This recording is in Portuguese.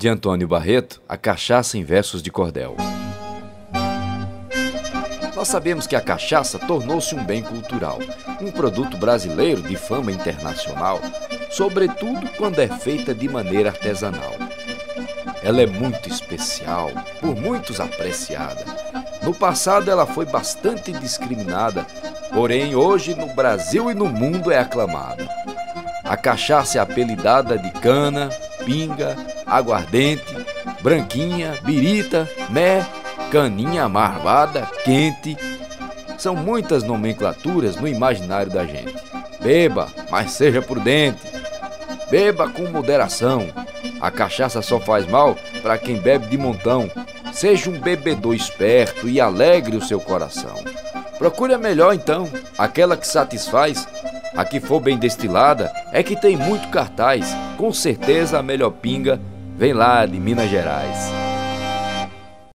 de Antônio Barreto, A Cachaça em Versos de Cordel. Nós sabemos que a cachaça tornou-se um bem cultural, um produto brasileiro de fama internacional, sobretudo quando é feita de maneira artesanal. Ela é muito especial, por muitos apreciada. No passado ela foi bastante discriminada, porém hoje no Brasil e no mundo é aclamada. A cachaça é apelidada de cana, pinga, aguardente, branquinha, birita, mé, caninha marvada, quente. São muitas nomenclaturas no imaginário da gente. Beba, mas seja prudente. Beba com moderação. A cachaça só faz mal para quem bebe de montão. Seja um bebedor esperto e alegre o seu coração. Procure a melhor então, aquela que satisfaz. A que for bem destilada é que tem muito cartaz. Com certeza a melhor pinga vem lá de Minas Gerais.